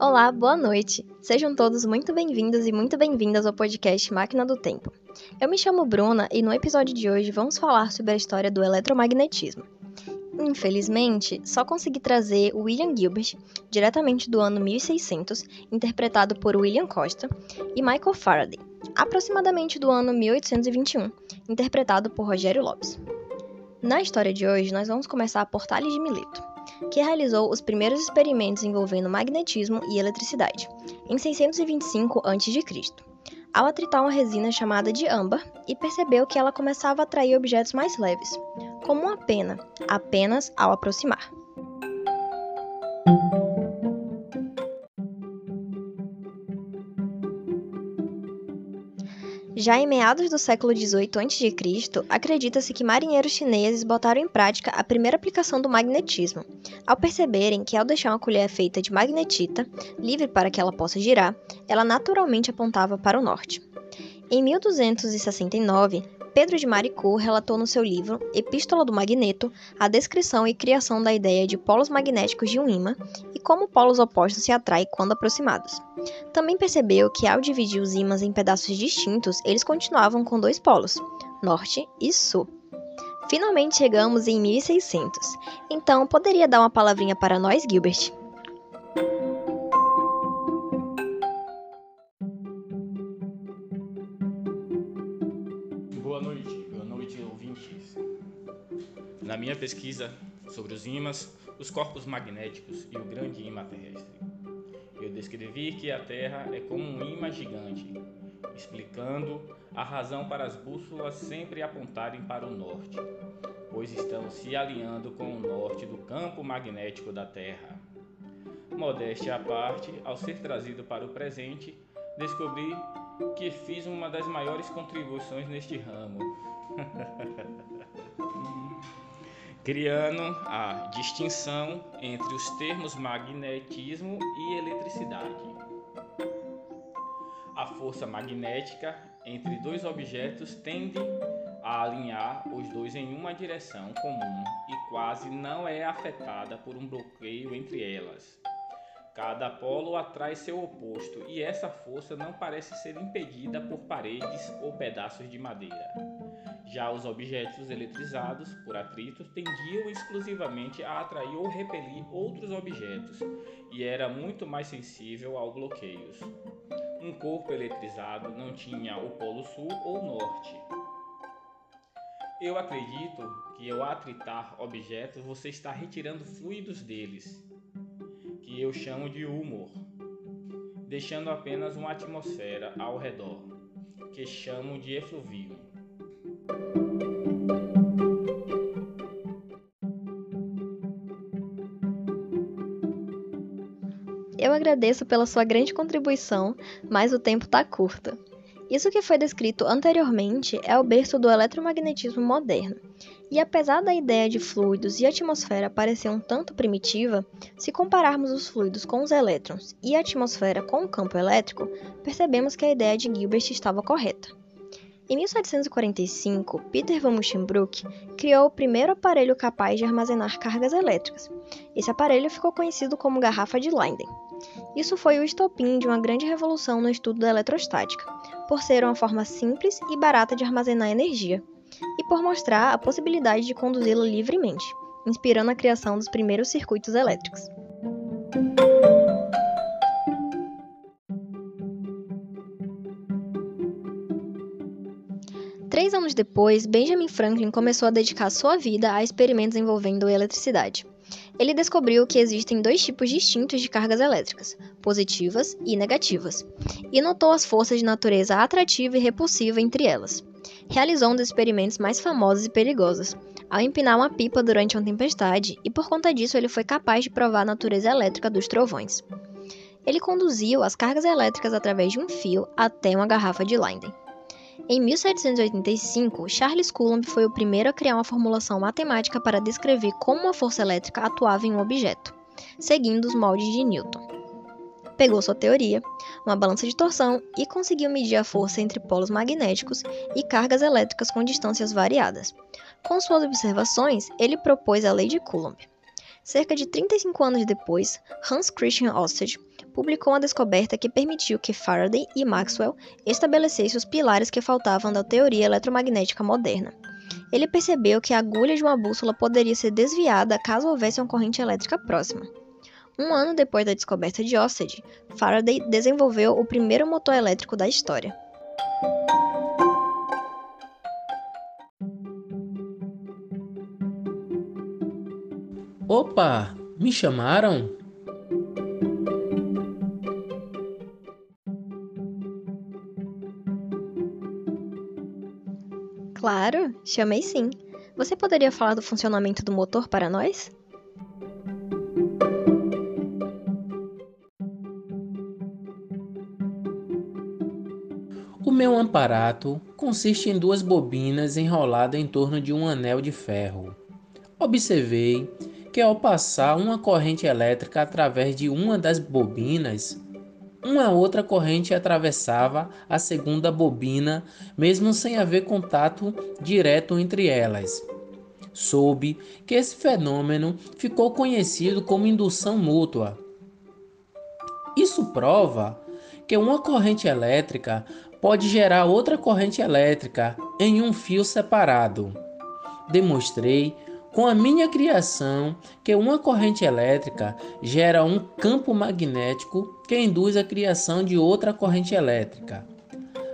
Olá, boa noite. Sejam todos muito bem-vindos e muito bem-vindas ao podcast Máquina do Tempo. Eu me chamo Bruna e no episódio de hoje vamos falar sobre a história do eletromagnetismo. Infelizmente, só consegui trazer William Gilbert, diretamente do ano 1600, interpretado por William Costa, e Michael Faraday, aproximadamente do ano 1821, interpretado por Rogério Lopes. Na história de hoje, nós vamos começar por Tales de Mileto, que realizou os primeiros experimentos envolvendo magnetismo e eletricidade, em 625 a.C., ao atritar uma resina chamada de âmbar e percebeu que ela começava a atrair objetos mais leves, como uma pena, apenas ao aproximar. Já em meados do século XVIII a.C., acredita-se que marinheiros chineses botaram em prática a primeira aplicação do magnetismo, ao perceberem que ao deixar uma colher feita de magnetita, livre para que ela possa girar, ela naturalmente apontava para o norte. Em 1269, Pedro de Maricourt relatou no seu livro Epístola do Magneto a descrição e criação da ideia de polos magnéticos de um ímã e como polos opostos se atraem quando aproximados. Também percebeu que ao dividir os ímãs em pedaços distintos, eles continuavam com dois polos, norte e sul. Finalmente chegamos em 1600. Então, poderia dar uma palavrinha para nós, Gilbert? Na minha pesquisa sobre os ímãs, os corpos magnéticos e o grande ímã terrestre, eu descrevi que a Terra é como um ímã gigante, explicando a razão para as bússolas sempre apontarem para o norte, pois estão se alinhando com o norte do campo magnético da Terra. Modéstia à parte, ao ser trazido para o presente, descobri que fiz uma das maiores contribuições neste ramo. criando a distinção entre os termos magnetismo e eletricidade. A força magnética entre dois objetos tende a alinhar os dois em uma direção comum e quase não é afetada por um bloqueio entre elas. Cada polo atrai seu oposto e essa força não parece ser impedida por paredes ou pedaços de madeira. Já os objetos eletrizados por atritos tendiam exclusivamente a atrair ou repelir outros objetos e era muito mais sensível ao bloqueios. Um corpo eletrizado não tinha o polo sul ou norte. Eu acredito que ao atritar objetos você está retirando fluidos deles, que eu chamo de humor, deixando apenas uma atmosfera ao redor, que chamo de efluvio. Eu agradeço pela sua grande contribuição, mas o tempo está curto. Isso que foi descrito anteriormente é o berço do eletromagnetismo moderno. E apesar da ideia de fluidos e atmosfera parecer um tanto primitiva, se compararmos os fluidos com os elétrons e a atmosfera com o campo elétrico, percebemos que a ideia de Gilbert estava correta. Em 1745, Peter von Musschenbroek criou o primeiro aparelho capaz de armazenar cargas elétricas. Esse aparelho ficou conhecido como garrafa de Leyden. Isso foi o estopim de uma grande revolução no estudo da eletrostática, por ser uma forma simples e barata de armazenar energia, e por mostrar a possibilidade de conduzi-la livremente, inspirando a criação dos primeiros circuitos elétricos. Anos depois, Benjamin Franklin começou a dedicar sua vida a experimentos envolvendo eletricidade. Ele descobriu que existem dois tipos distintos de cargas elétricas, positivas e negativas, e notou as forças de natureza atrativa e repulsiva entre elas. Realizou um dos experimentos mais famosos e perigosos, ao empinar uma pipa durante uma tempestade, e por conta disso ele foi capaz de provar a natureza elétrica dos trovões. Ele conduziu as cargas elétricas através de um fio até uma garrafa de Leyden. Em 1785, Charles Coulomb foi o primeiro a criar uma formulação matemática para descrever como uma força elétrica atuava em um objeto, seguindo os moldes de Newton. pegou sua teoria, uma balança de torção, e conseguiu medir a força entre polos magnéticos e cargas elétricas com distâncias variadas. Com suas observações, ele propôs a lei de Coulomb. Cerca de 35 anos depois, Hans Christian Ørsted publicou uma descoberta que permitiu que Faraday e Maxwell estabelecessem os pilares que faltavam da teoria eletromagnética moderna. Ele percebeu que a agulha de uma bússola poderia ser desviada caso houvesse uma corrente elétrica próxima. Um ano depois da descoberta de Ørsted, Faraday desenvolveu o primeiro motor elétrico da história. Opa, me chamaram? Claro, chamei sim. Você poderia falar do funcionamento do motor para nós? O meu aparato consiste em duas bobinas enroladas em torno de um anel de ferro. Observei que ao passar uma corrente elétrica através de uma das bobinas, uma outra corrente atravessava a segunda bobina, mesmo sem haver contato direto entre elas. Soube que esse fenômeno ficou conhecido como indução mútua. Isso prova que uma corrente elétrica pode gerar outra corrente elétrica em um fio separado. Demonstrei com a minha criação que uma corrente elétrica gera um campo magnético que induz a criação de outra corrente elétrica.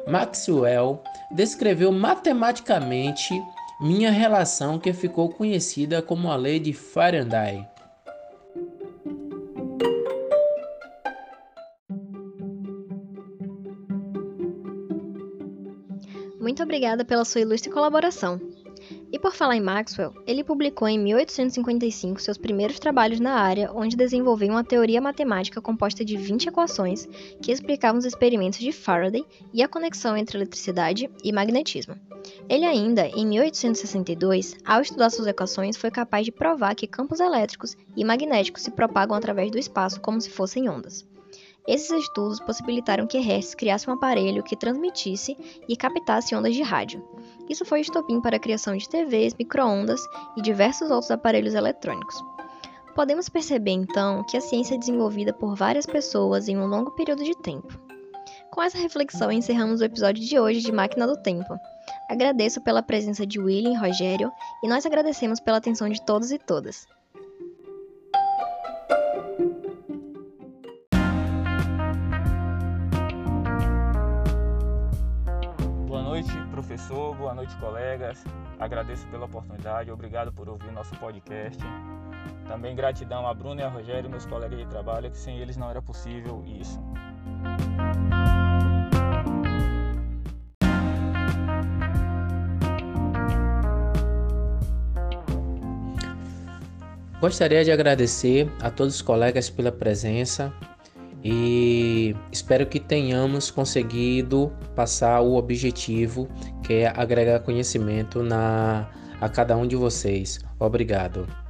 Maxwell descreveu matematicamente minha relação que ficou conhecida como a lei de Faraday. Muito obrigada pela sua ilustre colaboração. E por falar em Maxwell, ele publicou em 1855 seus primeiros trabalhos na área, onde desenvolveu uma teoria matemática composta de 20 equações que explicavam os experimentos de Faraday e a conexão entre eletricidade e magnetismo. Ele ainda, em 1862, ao estudar suas equações, foi capaz de provar que campos elétricos e magnéticos se propagam através do espaço como se fossem ondas. Esses estudos possibilitaram que Hertz criasse um aparelho que transmitisse e captasse ondas de rádio. Isso foi estopim para a criação de TVs, microondas e diversos outros aparelhos eletrônicos. Podemos perceber então que a ciência é desenvolvida por várias pessoas em um longo período de tempo. Com essa reflexão, encerramos o episódio de hoje de Máquina do Tempo. Agradeço pela presença de William e Rogério e nós agradecemos pela atenção de todos e todas. Professor, boa noite, colegas. Agradeço pela oportunidade, obrigado por ouvir nosso podcast. Também gratidão a Bruno e a Rogério, meus colegas de trabalho, que sem eles não era possível isso. Gostaria de agradecer a todos os colegas pela presença e espero que tenhamos conseguido passar o objetivo que é agregar conhecimento na, a cada um de vocês. Obrigado.